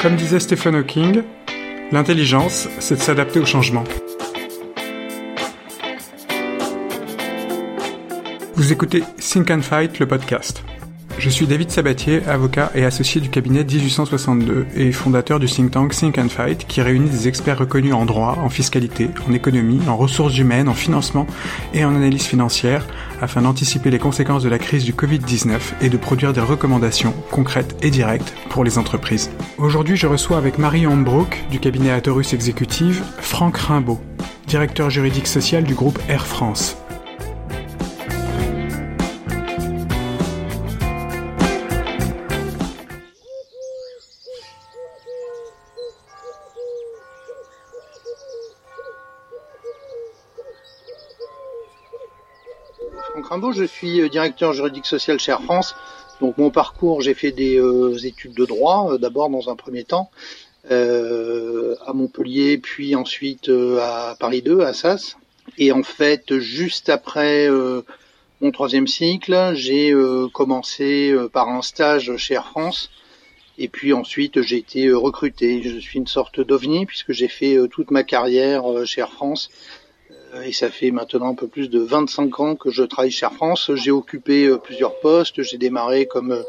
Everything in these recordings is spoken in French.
Comme disait Stephen Hawking, l'intelligence, c'est de s'adapter au changement. Vous écoutez Think and Fight, le podcast. Je suis David Sabatier, avocat et associé du cabinet 1862 et fondateur du think tank Think and Fight qui réunit des experts reconnus en droit, en fiscalité, en économie, en ressources humaines, en financement et en analyse financière afin d'anticiper les conséquences de la crise du Covid-19 et de produire des recommandations concrètes et directes pour les entreprises. Aujourd'hui, je reçois avec Marie Hombrook du cabinet Atorus Executive Franck Rimbaud, directeur juridique social du groupe Air France. Je suis euh, directeur juridique social chez Air France. Donc mon parcours, j'ai fait des euh, études de droit, euh, d'abord dans un premier temps, à Montpellier, puis ensuite à Paris 2, à Sas. Et en fait, juste après mon troisième cycle, j'ai commencé par un stage chez Air France. Et puis ensuite, j'ai été recruté. Je suis une sorte d'ovni puisque j'ai fait toute ma carrière chez Air France et ça fait maintenant un peu plus de 25 ans que je travaille chez Air France. J'ai occupé euh, plusieurs postes. J'ai démarré comme euh,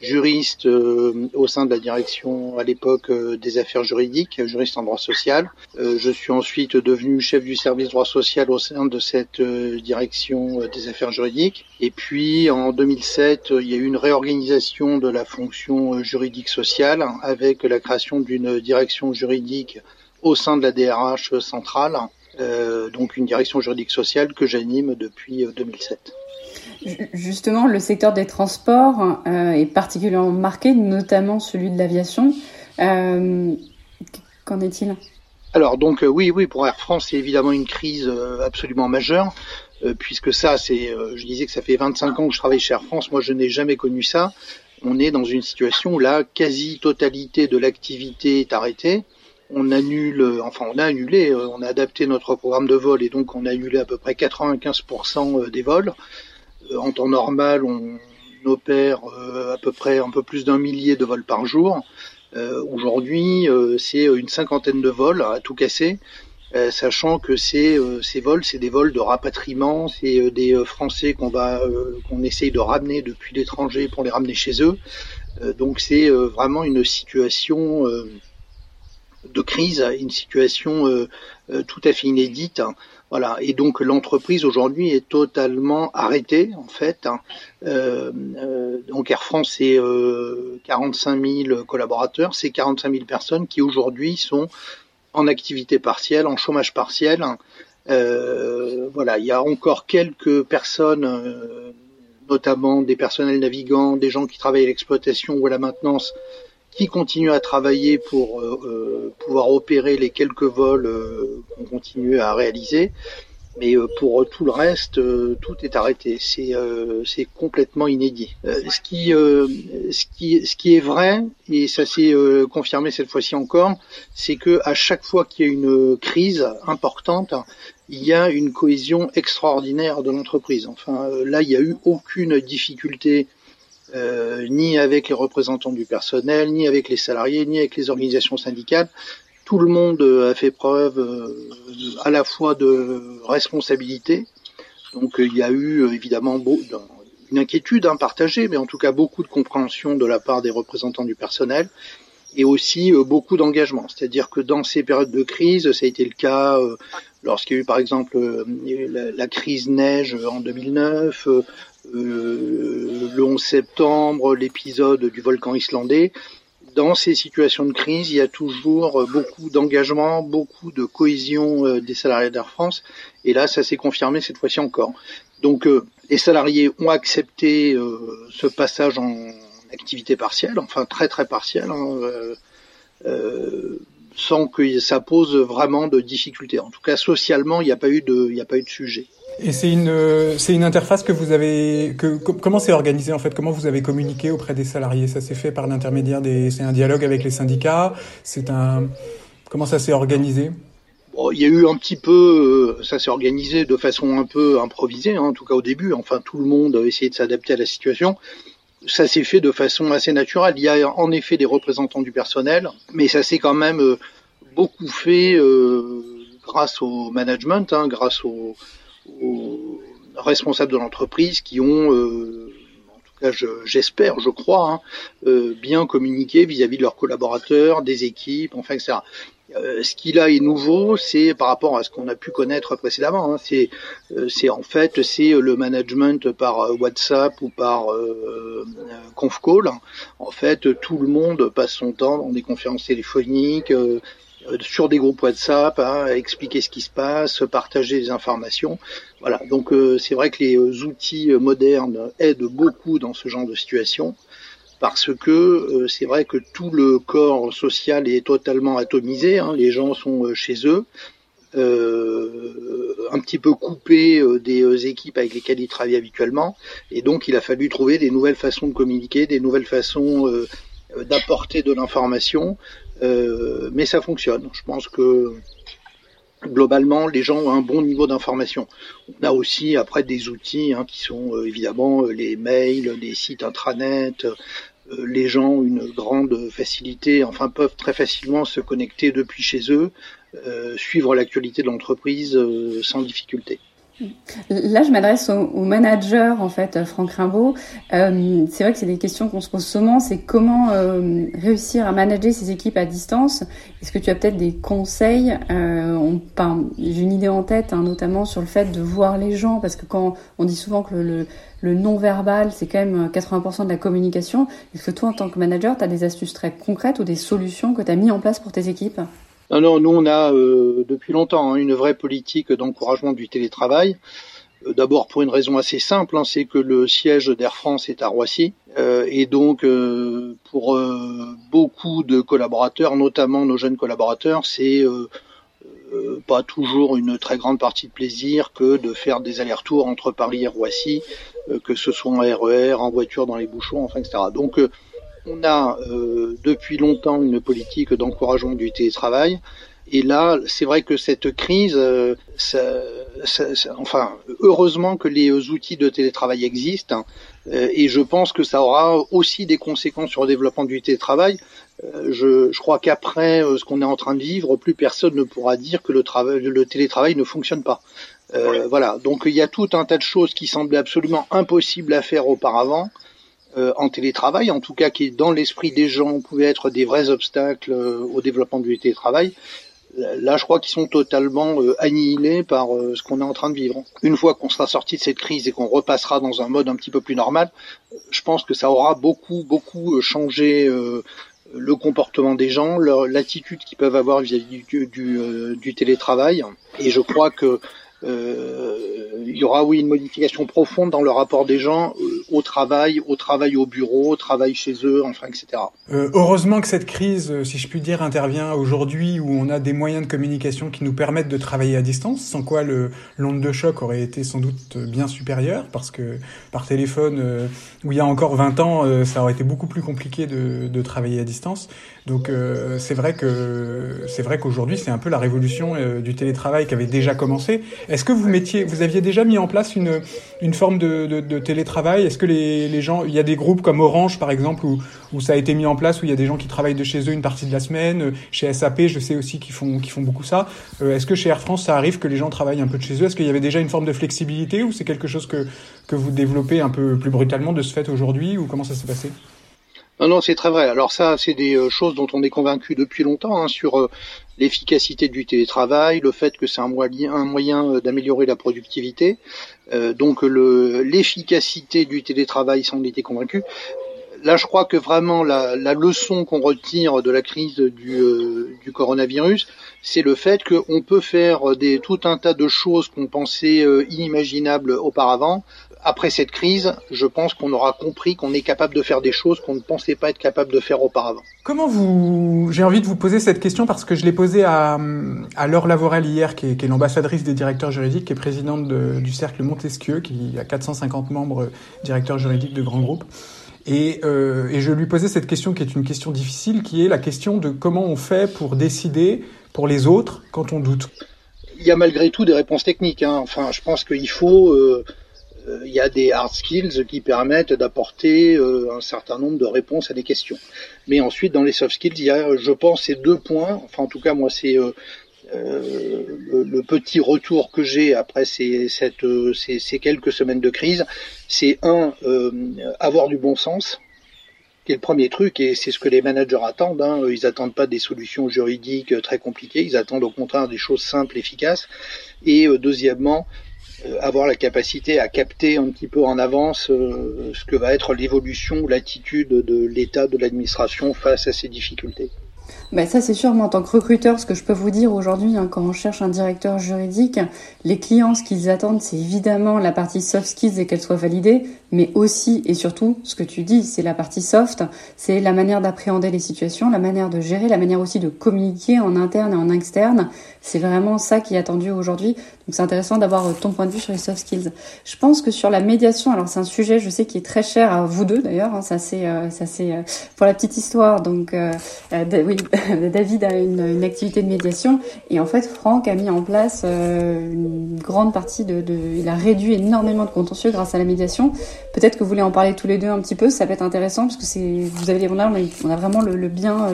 juriste au sein de la direction à l'époque des affaires juridiques, juriste en droit social. Je suis ensuite devenu chef du service droit social au sein de cette direction des affaires juridiques. Et puis en 2007, il y a eu une réorganisation de la fonction juridique sociale avec la création d'une direction juridique au sein de la DRH centrale euh, donc une direction juridique sociale que j'anime depuis 2007. Euh, Justement, le secteur des transports euh, est particulièrement marqué, notamment celui de l'aviation. Qu'en est-il? Alors donc oui, oui, pour Air France, c'est évidemment une crise absolument majeure, puisque ça, c'est, je disais que ça fait 25 ans que je travaille chez Air France. Moi, je n'ai jamais connu ça. On est dans une situation où la quasi-totalité de l'activité est arrêtée on annule, enfin on a annulé, euh, on a adapté notre programme de vol et donc on a annulé à peu près 95% euh, des vols. Euh, en temps normal, on opère à peu près un peu plus d'un millier de vols par jour. Aujourd'hui, c'est une cinquantaine de vols à tout casser, sachant que ces, ces vols, c'est des vols de rapatriement, c'est des Français qu'on va, qu'on essaye de ramener depuis l'étranger pour les ramener chez eux. donc c'est vraiment une situation de crise, une situation euh, euh, tout à fait inédite. Hein. Voilà. Et donc l'entreprise aujourd'hui est totalement arrêtée en fait. Hein. Euh, donc Air France c'est 45 000 collaborateurs, c'est 45 000 personnes qui aujourd'hui sont en activité partielle, en chômage partiel. Hein. voilà, il y a encore quelques personnes, notamment des personnels navigants, des gens qui travaillent à l'exploitation ou à la maintenance, qui continue à travailler pour euh, euh, pouvoir opérer les quelques vols euh, qu'on continue à réaliser. Mais pour tout le reste, tout est arrêté. C'est c'est complètement inédit. ce qui ce qui ce qui est vrai et ça s'est confirmé cette fois-ci encore, c'est que à chaque fois qu'il y a une crise importante, il y a une cohésion extraordinaire de l'entreprise. Enfin, là, il n'y a eu aucune difficulté euh, ni avec les représentants du personnel, ni avec les salariés, ni avec les organisations syndicales. Tout le monde a fait preuve euh, à la fois de responsabilité. Donc il y a eu évidemment une inquiétude hein, partagée, mais en tout cas beaucoup de compréhension de la part des représentants du personnel et aussi euh, beaucoup d'engagement. C'est-à-dire que dans ces périodes de crise, ça a été le cas lorsqu'il y a eu par exemple la, crise neige en 2009, euh, le 11 septembre, l'épisode du volcan islandais. Dans ces situations de crise, il y a toujours beaucoup d'engagement, beaucoup de cohésion euh, des salariés d'Air France. Et là, ça s'est confirmé cette fois-ci encore. Donc, euh, les salariés ont accepté ce passage en activité partielle, enfin très très partielle, hein, sans que ça pose vraiment de difficultés. En tout cas, socialement, il n'y a pas eu de, il n'y a pas eu de sujet. Et c'est une, c'est une interface que vous avez, comment c'est organisé en fait? Comment vous avez communiqué auprès des salariés? Ça s'est fait par l'intermédiaire des, c'est un dialogue avec les syndicats. C'est un, comment ça s'est organisé? Il y a eu un petit peu, euh, ça s'est organisé de façon un peu improvisée, hein, en tout cas au début. Enfin, tout le monde a essayé de s'adapter à la situation. ça s'est fait de façon assez naturelle. Il y a en effet des représentants du personnel, mais ça s'est quand même euh, beaucoup fait euh, grâce au management, hein, grâce aux, responsables de l'entreprise qui ont, euh, en tout cas j'espère, je, crois, hein, euh, bien communiqué vis-à-vis de leurs collaborateurs, des équipes, enfin etc. Euh, ce qui là est nouveau, c'est par rapport à ce qu'on a pu connaître précédemment. Hein, c'est, euh, c'est en fait c'est le management par euh, WhatsApp ou par euh, conf call. En fait, tout le monde passe son temps dans des conférences téléphoniques, sur des groupes WhatsApp, hein, expliquer ce qui se passe, partager des informations. Voilà. Donc c'est vrai que les outils modernes aident beaucoup dans ce genre de situation parce que euh, c'est vrai que tout le corps social est totalement atomisé, hein, les gens sont euh, chez eux, euh, un petit peu coupés des équipes avec lesquelles ils travaillent habituellement, et donc il a fallu trouver des nouvelles façons de communiquer, des nouvelles façons d'apporter de l'information, mais ça fonctionne. Je pense que globalement, les gens ont un bon niveau d'information. On a aussi après des outils hein, qui sont évidemment les mails, les sites intranet, euh, les gens ont une grande facilité, enfin peuvent très facilement se connecter depuis chez eux, euh, suivre l'actualité de l'entreprise euh, sans difficulté. Là, je m'adresse au, manager, en fait, Franck Rimbaud. Euh, c'est vrai que c'est des questions qu'on se pose souvent. C'est comment euh, réussir à manager ces équipes à distance. Est-ce que tu as peut-être des conseils euh, J'ai une idée en tête, hein, notamment sur le fait de voir les gens, parce que quand on dit souvent que le, le non-verbal, c'est quand même 80% de la communication. Est-ce que toi, en tant que manager, tu as des astuces très concrètes ou des solutions que tu as mis en place pour tes équipes? Non, non, nous on a euh, depuis longtemps hein, une vraie politique d'encouragement du télétravail. Euh, d'abord pour une raison assez simple, hein, c'est que le siège d'Air France est à Roissy euh, et donc pour beaucoup de collaborateurs, notamment nos jeunes collaborateurs, c'est pas toujours une très grande partie de plaisir que de faire des allers-retours entre Paris et Roissy, que ce soit en RER, en voiture dans les bouchons, enfin etc. Donc on a euh, depuis longtemps une politique d'encouragement du télétravail. Et là, c'est vrai que cette crise, euh, enfin, heureusement que les outils de télétravail existent, hein, euh, et je pense que ça aura aussi des conséquences sur le développement du télétravail. Je, crois qu'après ce qu'on est en train de vivre, plus personne ne pourra dire que le, le télétravail ne fonctionne pas. voilà, donc il y a tout un tas de choses qui semblaient absolument impossibles à faire auparavant, euh, en télétravail, en tout cas qui dans l'esprit des gens pouvait être des vrais obstacles euh, au développement du télétravail. Là, je crois qu'ils sont totalement euh, annihilés par ce qu'on est en train de vivre. Une fois qu'on sera sorti de cette crise et qu'on repassera dans un mode un petit peu plus normal, je pense que ça aura beaucoup, beaucoup changé le comportement des gens, l'attitude qu'ils peuvent avoir vis-à-vis du, télétravail. Et je crois que il y aura oui une modification profonde dans le rapport des gens euh, au travail, au travail au bureau, au travail chez eux, enfin etc. Euh, heureusement que cette crise, si je puis dire, intervient aujourd'hui où on a des moyens de communication qui nous permettent de travailler à distance, sans quoi l'onde de choc aurait été sans doute bien supérieur, parce que par téléphone, où il y a encore 20 ans, ça aurait été beaucoup plus compliqué de travailler à distance. Donc c'est vrai que c'est vrai qu'aujourd'hui c'est un peu la révolution du télétravail qui avait déjà commencé. Est-ce que vous mettiez, vous aviez déjà mis en place une, une forme de, de, de télétravail? Est-ce que les, les, gens, il y a des groupes comme Orange par exemple où, où ça a été mis en place où il y a des gens qui travaillent de chez eux une partie de la semaine. Chez SAP, je sais aussi qu'ils font, qu'ils font beaucoup ça. Euh, est-ce que chez Air France, ça arrive que les gens travaillent un peu de chez eux? Est-ce qu'il y avait déjà une forme de flexibilité ou c'est quelque chose que, que vous développez un peu plus brutalement de ce fait aujourd'hui ou comment ça s'est passé? Non, non, c'est très vrai. Alors ça, c'est des euh, choses dont on est convaincu depuis longtemps hein, sur euh, l'efficacité du télétravail, le fait que c'est un moyen, euh, d'améliorer la productivité. donc l'efficacité du télétravail, ça on était convaincu. Là, je crois que vraiment la, leçon qu'on retire de la crise du, coronavirus, c'est le fait qu'on peut faire tout un tas de choses qu'on pensait inimaginables auparavant après cette crise, je pense qu'on aura compris qu'on est capable de faire des choses qu'on ne pensait pas être capable de faire auparavant. Comment vous, j'ai envie de vous poser cette question parce que je l'ai posée à, à Laure Lavorel hier, qui est, qui est l'ambassadrice des directeurs juridiques, qui est présidente de, du cercle Montesquieu, qui a 450 membres directeurs juridiques de grands groupes. Et, euh, et je lui posais cette question qui est une question difficile, qui est la question de comment on fait pour décider pour les autres quand on doute. Il y a malgré tout des réponses techniques. Hein. Enfin, je pense qu'il faut euh, il y a des hard skills qui permettent d'apporter un certain nombre de réponses à des questions. Mais ensuite, dans les soft skills, il y a, je pense, ces deux points. Enfin, en tout cas, moi, c'est le, petit retour que j'ai après ces, quelques semaines de crise, c'est un, avoir du bon sens qui est le premier truc, et c'est ce que les managers attendent. Hein. Ils attendent pas des solutions juridiques très compliquées, ils attendent au contraire des choses simples, efficaces. Et euh, deuxièmement, euh, avoir la capacité à capter un petit peu en avance euh, ce que va être l'évolution ou l'attitude de l'État, de l'administration face à ces difficultés. Ben ça c'est sûr, moi en tant que recruteur, ce que je peux vous dire aujourd'hui, hein, quand on cherche un directeur juridique, les clients, ce qu'ils attendent, c'est évidemment la partie soft skills et qu'elle soit validée, mais aussi et surtout, ce que tu dis, c'est la partie soft, c'est la manière d'appréhender les situations, la manière de gérer, la manière aussi de communiquer en interne et en externe. C'est vraiment ça qui est attendu aujourd'hui. Donc c'est intéressant d'avoir euh, ton point de vue sur les soft skills. Je pense que sur la médiation, alors c'est un sujet, je sais, qui est très cher à vous deux d'ailleurs. Hein, ça c'est, euh, euh, pour la petite histoire. Donc oui, David a une, activité de médiation et en fait Franck a mis en place euh, une grande partie de, il a réduit énormément de contentieux grâce à la médiation. Peut-être que vous voulez en parler tous les deux un petit peu, ça peut être intéressant parce que vous avez on a, on a vraiment le, bien,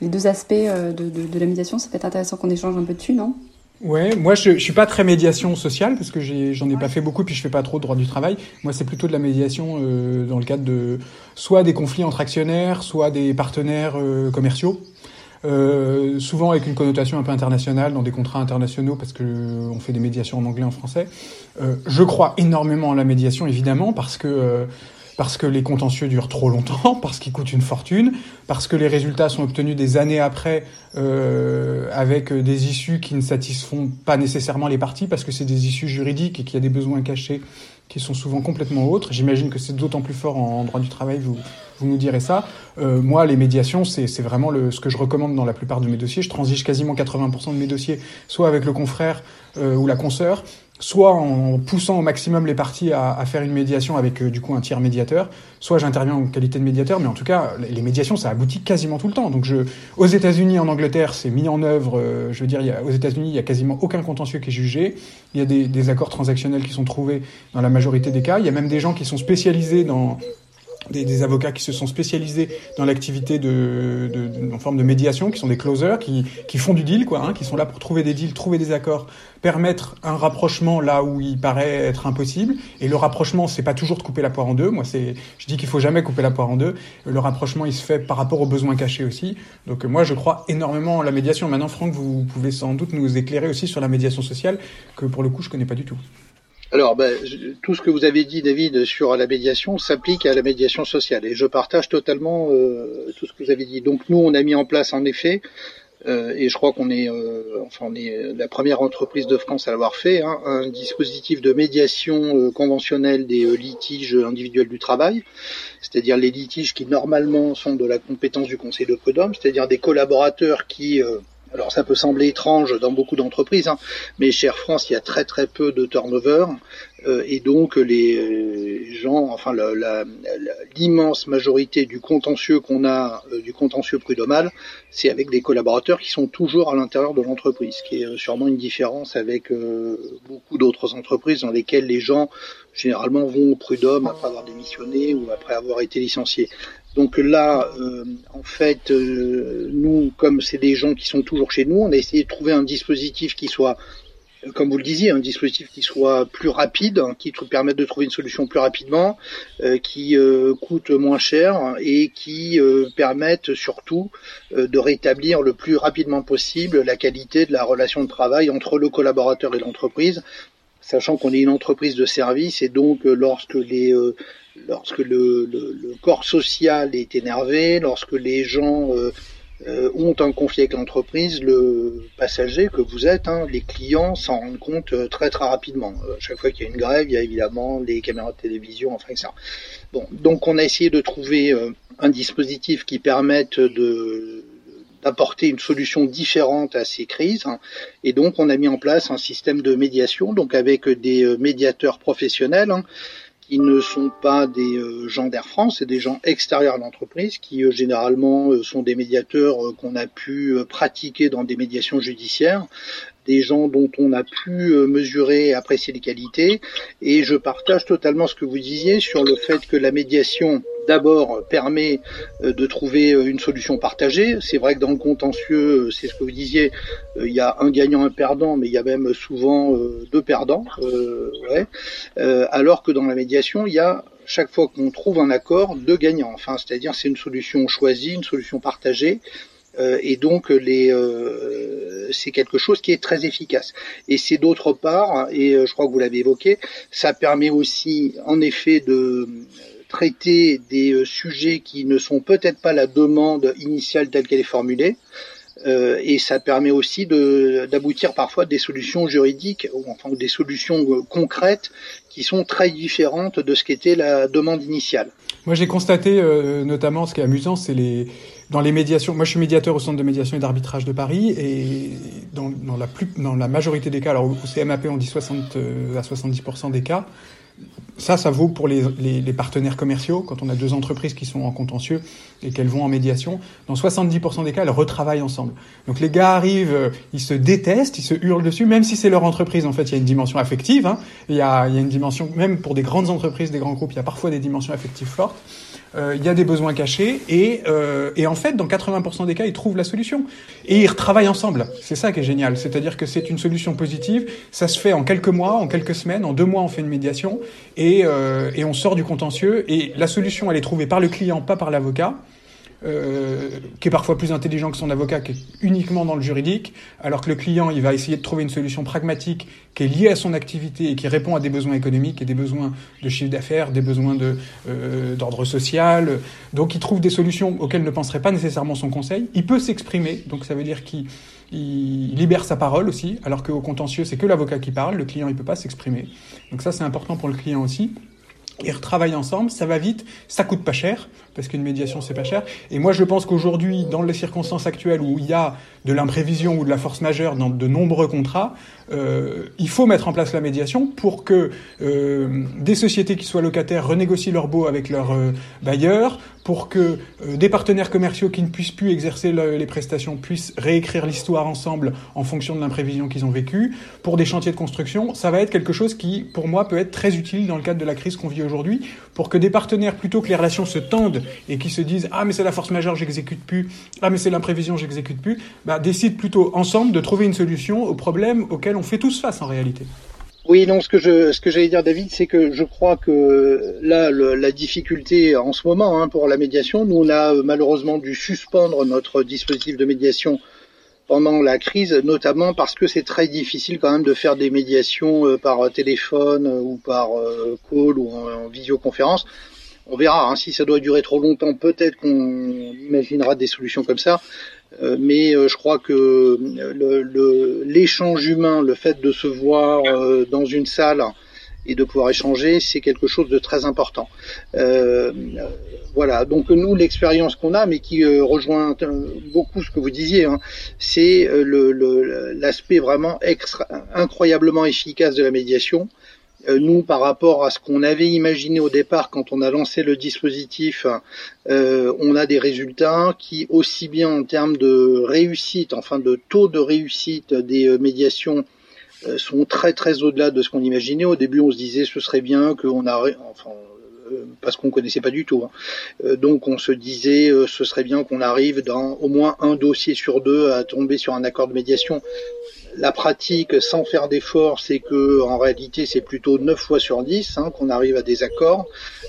les deux aspects euh, de, de la médiation. Ça peut être intéressant qu'on échange un peu dessus, non? Ouais, moi je, je suis pas très médiation sociale parce que j'en ai, pas fait beaucoup puis je fais pas trop droit du travail. Moi c'est plutôt de la médiation euh, dans le cadre de soit des conflits entre actionnaires, soit des partenaires euh, commerciaux. Euh, souvent avec une connotation un peu internationale dans des contrats internationaux parce que on fait des médiations en anglais en français. Euh, je crois énormément à la médiation évidemment parce que euh, parce que les contentieux durent trop longtemps, parce qu'ils coûtent une fortune, parce que les résultats sont obtenus des années après euh, avec des issues qui ne satisfont pas nécessairement les parties, parce que c'est des issues juridiques et qu'il y a des besoins cachés qui sont souvent complètement autres. J'imagine que c'est d'autant plus fort en, droit du travail, vous, nous direz ça. Euh, moi, les médiations, c'est vraiment ce que je recommande dans la plupart de mes dossiers. Je transige quasiment 80% de mes dossiers, soit avec le confrère euh, ou la consoeur, soit en poussant au maximum les parties à, faire une médiation avec euh, du coup un tiers médiateur, soit j'interviens en qualité de médiateur, mais en tout cas les médiations ça aboutit quasiment tout le temps. Donc je, aux États-Unis, en Angleterre, c'est mis en œuvre. Euh, je veux dire, aux États-Unis, il y a quasiment aucun contentieux qui est jugé. Il y a des, des accords transactionnels qui sont trouvés dans la majorité des cas. Il y a même des gens qui sont spécialisés dans des, des, avocats qui se sont spécialisés dans l'activité de, de, en forme de médiation, qui sont des closers, qui, qui font du deal, quoi, hein, qui sont là pour trouver des deals, trouver des accords, permettre un rapprochement là où il paraît être impossible. Et le rapprochement, c'est pas toujours de couper la poire en deux. Moi, c'est, je dis qu'il faut jamais couper la poire en deux. Le rapprochement, il se fait par rapport aux besoins cachés aussi. Donc moi, je crois énormément en la médiation. Maintenant, Franck, vous pouvez sans doute nous éclairer aussi sur la médiation sociale, que pour le coup, je connais pas du tout. Alors, ben, tout ce que vous avez dit, David, sur la médiation s'applique à la médiation sociale, et je partage totalement euh, tout ce que vous avez dit. Donc, nous, on a mis en place, en effet, euh, et je crois qu'on est, euh, enfin, on est la première entreprise de France à l'avoir fait, hein, un dispositif de médiation conventionnelle des litiges individuels du travail, c'est-à-dire les litiges qui normalement sont de la compétence du Conseil de prud'homme, c'est-à-dire des collaborateurs qui alors ça peut sembler étrange dans beaucoup d'entreprises, hein, mais chez France, il y a très très peu de turnover et donc les euh, gens, enfin l'immense majorité du contentieux qu'on a, euh, du contentieux prud'homal, c'est avec des collaborateurs qui sont toujours à l'intérieur de l'entreprise, ce qui est sûrement une différence avec beaucoup d'autres entreprises dans lesquelles les gens généralement vont au prud'homme après avoir démissionné ou après avoir été licenciés. Donc là, euh, en fait, euh, nous, comme c'est des gens qui sont toujours chez nous, on a essayé de trouver un dispositif qui soit, comme vous le disiez, un dispositif qui soit plus rapide, qui permette de trouver une solution plus rapidement, euh, qui coûte moins cher et qui permette surtout de rétablir le plus rapidement possible la qualité de la relation de travail entre le collaborateur et l'entreprise, sachant qu'on est une entreprise de service et donc lorsque les lorsque le, corps social est énervé, lorsque les gens euh, euh, ont un conflit avec l'entreprise, le passager que vous êtes, hein, les clients s'en rendent compte euh, très très rapidement. chaque fois qu'il y a une grève, il y a évidemment les caméras de télévision, enfin ça. Bon, donc on a essayé de trouver un dispositif qui permette de d'apporter une solution différente à ces crises. Hein. Et donc, on a mis en place un système de médiation, donc avec des médiateurs professionnels, hein, qui ne sont pas des euh, gens d'Air France, c'est des gens extérieurs à l'entreprise qui euh, généralement euh, sont des médiateurs qu'on a pu pratiquer dans des médiations judiciaires des gens dont on a pu mesurer et apprécier les qualités. Et je partage totalement ce que vous disiez sur le fait que la médiation d'abord permet de trouver une solution partagée. C'est vrai que dans le contentieux, c'est ce que vous disiez, il y a un gagnant, un perdant, mais il y a même souvent deux perdants. Alors que dans la médiation, il y a chaque fois qu'on trouve un accord, deux gagnants. Enfin, c'est-à-dire c'est une solution choisie, une solution partagée. Euh, et donc les euh, c'est quelque chose qui est très efficace. Et c'est d'autre part, et euh, je crois que vous l'avez évoqué, ça permet aussi en effet de traiter des sujets qui ne sont peut-être pas la demande initiale telle qu'elle est formulée. Et ça permet aussi d'aboutir parfois à des solutions juridiques, ou enfin des solutions concrètes qui sont très différentes de ce qu'était la demande initiale. Moi, j'ai constaté, euh, notamment, ce qui est amusant, c'est les dans les médiations. Moi, je suis médiateur au centre de médiation et d'arbitrage de Paris, et dans, dans, la plus, dans la majorité des cas, alors au CMAP, on dit 60 euh, à 70% des cas, ça, ça vaut pour les, les, partenaires commerciaux, quand on a deux entreprises qui sont en contentieux et qu'elles vont en médiation. Dans 70% des cas, elles retravaillent ensemble. Donc les gars arrivent, euh, ils se détestent, ils se hurlent dessus, même si c'est leur entreprise. En fait, il y a une dimension affective. Hein. Il, y a, il y a une dimension, même pour des grandes entreprises, des grands groupes, il y a parfois des dimensions affectives fortes. Euh, il y a des besoins cachés et, euh, et en fait, dans 80% des cas, ils trouvent la solution et ils retravaillent ensemble. C'est ça qui est génial. C'est-à-dire que c'est une solution positive. Ça se fait en quelques mois, en quelques semaines, en deux mois, on fait une médiation et, euh, et on sort du contentieux. Et la solution, elle est trouvée par le client, pas par l'avocat. Euh, qui est parfois plus intelligent que son avocat, qui est uniquement dans le juridique, alors que le client, il va essayer de trouver une solution pragmatique qui est liée à son activité et qui répond à des besoins économiques et des besoins de chiffre d'affaires, des besoins de euh, d'ordre social. Donc, il trouve des solutions auxquelles ne penserait pas nécessairement son conseil. Il peut s'exprimer, donc ça veut dire qu'il il libère sa parole aussi, alors qu'au contentieux, c'est que l'avocat qui parle, le client, il peut pas s'exprimer. Donc ça, c'est important pour le client aussi. Ils retravaillent ensemble, ça va vite, ça coûte pas cher, parce qu'une médiation c'est pas cher. Et moi je pense qu'aujourd'hui, dans les circonstances actuelles où il y a de l'imprévision ou de la force majeure dans de nombreux contrats, euh, il faut mettre en place la médiation pour que euh, des sociétés qui soient locataires renégocient leur baux avec leurs euh, bailleurs, pour que euh, des partenaires commerciaux qui ne puissent plus exercer les prestations puissent réécrire l'histoire ensemble en fonction de l'imprévision qu'ils ont vécue. Pour des chantiers de construction, ça va être quelque chose qui, pour moi, peut être très utile dans le cadre de la crise qu'on vit aujourd'hui, pour que des partenaires, plutôt que les relations se tendent et qui se disent ah mais c'est la force majeure, j'exécute plus, ah mais c'est l'imprévision, j'exécute plus, bah, décident plutôt ensemble de trouver une solution aux problèmes auxquels on fait tous face en réalité. Oui, non, ce que je, ce que j'allais dire, David, c'est que je crois que là, la difficulté en ce moment hein, pour la médiation, nous on a euh, malheureusement dû suspendre notre dispositif de médiation pendant la crise, notamment parce que c'est très difficile quand même de faire des médiations euh, par téléphone euh, ou par call ou en, visioconférence. On verra hein, si ça doit durer trop longtemps, peut-être qu'on imaginera des solutions comme ça. Euh, mais euh, je crois que euh, l'échange humain, le fait de se voir dans une salle et de pouvoir échanger, c'est quelque chose de très important. voilà, donc nous, l'expérience qu'on a, mais qui rejoint beaucoup ce que vous disiez, hein, c'est l'aspect vraiment extra, incroyablement efficace de la médiation. Euh, nous, par rapport à ce qu'on avait imaginé au départ quand on a lancé le dispositif, euh, on a des résultats qui, aussi bien en termes de réussite, enfin de taux de réussite des euh, médiations, sont très très au-delà de ce qu'on imaginait. Au début, on se disait ce serait bien qu'on a, enfin, parce qu'on connaissait pas du tout. Hein. donc on se disait ce serait bien qu'on arrive dans au moins un dossier sur deux à tomber sur un accord de médiation la pratique, sans faire d'effort, c'est que en réalité c'est plutôt 9 fois sur 10 hein, qu'on arrive à des accords.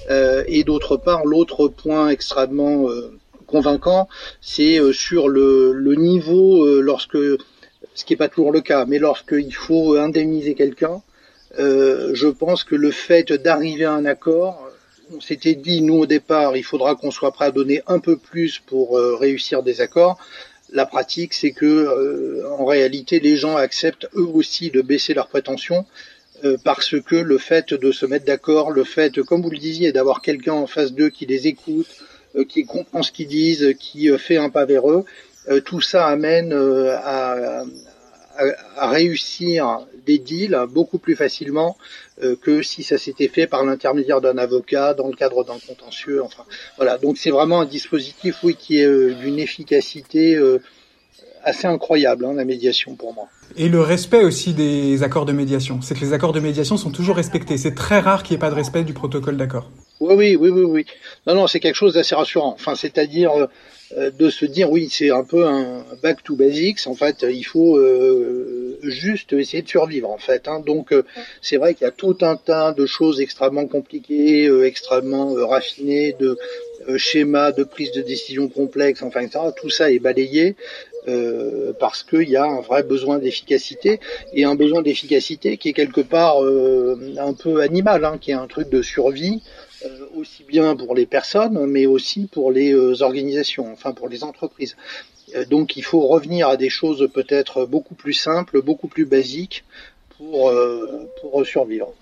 Euh, et d'autre part, l'autre point extrêmement euh, convaincant, c'est euh, sur le, niveau lorsque, ce qui n'est pas toujours le cas, mais lorsqu'il faut indemniser quelqu'un, je pense que le fait d'arriver à un accord, on s'était dit nous au départ, il faudra qu'on soit prêt à donner un peu plus pour réussir des accords la pratique, c'est que euh, en réalité, les gens acceptent eux aussi de baisser leurs prétentions euh, parce que le fait de se mettre d'accord, le fait, comme vous le disiez, d'avoir quelqu'un en face d'eux qui les écoute, euh, qui comprend ce qu'ils disent, qui fait un pas vers eux, tout ça amène à, à, réussir des deals beaucoup plus facilement euh, que si ça s'était fait par l'intermédiaire d'un avocat dans le cadre d'un contentieux. Enfin, voilà. Donc c'est vraiment un dispositif, oui, qui est euh, d'une efficacité euh, assez incroyable, hein, la médiation pour moi. Et le respect aussi des accords de médiation. C'est que les accords de médiation sont toujours respectés. C'est très rare qu'il n'y ait pas de respect du protocole d'accord. Oui, oui, oui, oui, oui. Non, non, c'est quelque chose d'assez rassurant. Enfin, c'est-à-dire de se dire, oui, c'est un peu un back to basics. En fait, il faut euh, juste essayer de survivre, en fait. Hein. Donc, euh, c'est vrai qu'il y a tout un tas de choses extrêmement compliquées, extrêmement raffinées, de schémas de prise de décision complexes, enfin, etc. Tout ça est balayé. Euh, parce qu'il y a un vrai besoin d'efficacité et un besoin d'efficacité qui est quelque part euh, un peu animal, hein, qui est un truc de survie euh, aussi bien pour les personnes mais aussi pour les organisations, enfin pour les entreprises. donc il faut revenir à des choses peut-être beaucoup plus simples, beaucoup plus basiques pour, pour survivre.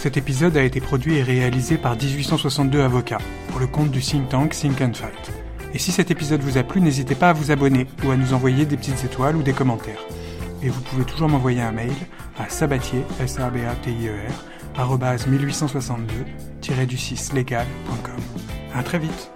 Cet épisode a été produit et réalisé par 1862 avocats, pour le compte du think tank Think and Fight. Et si cet épisode vous a plu, n'hésitez pas à vous abonner ou à nous envoyer des petites étoiles ou des commentaires. Et vous pouvez toujours m'envoyer un mail à sabatier, s a b a t i e r 1862-du6legal.com. À très vite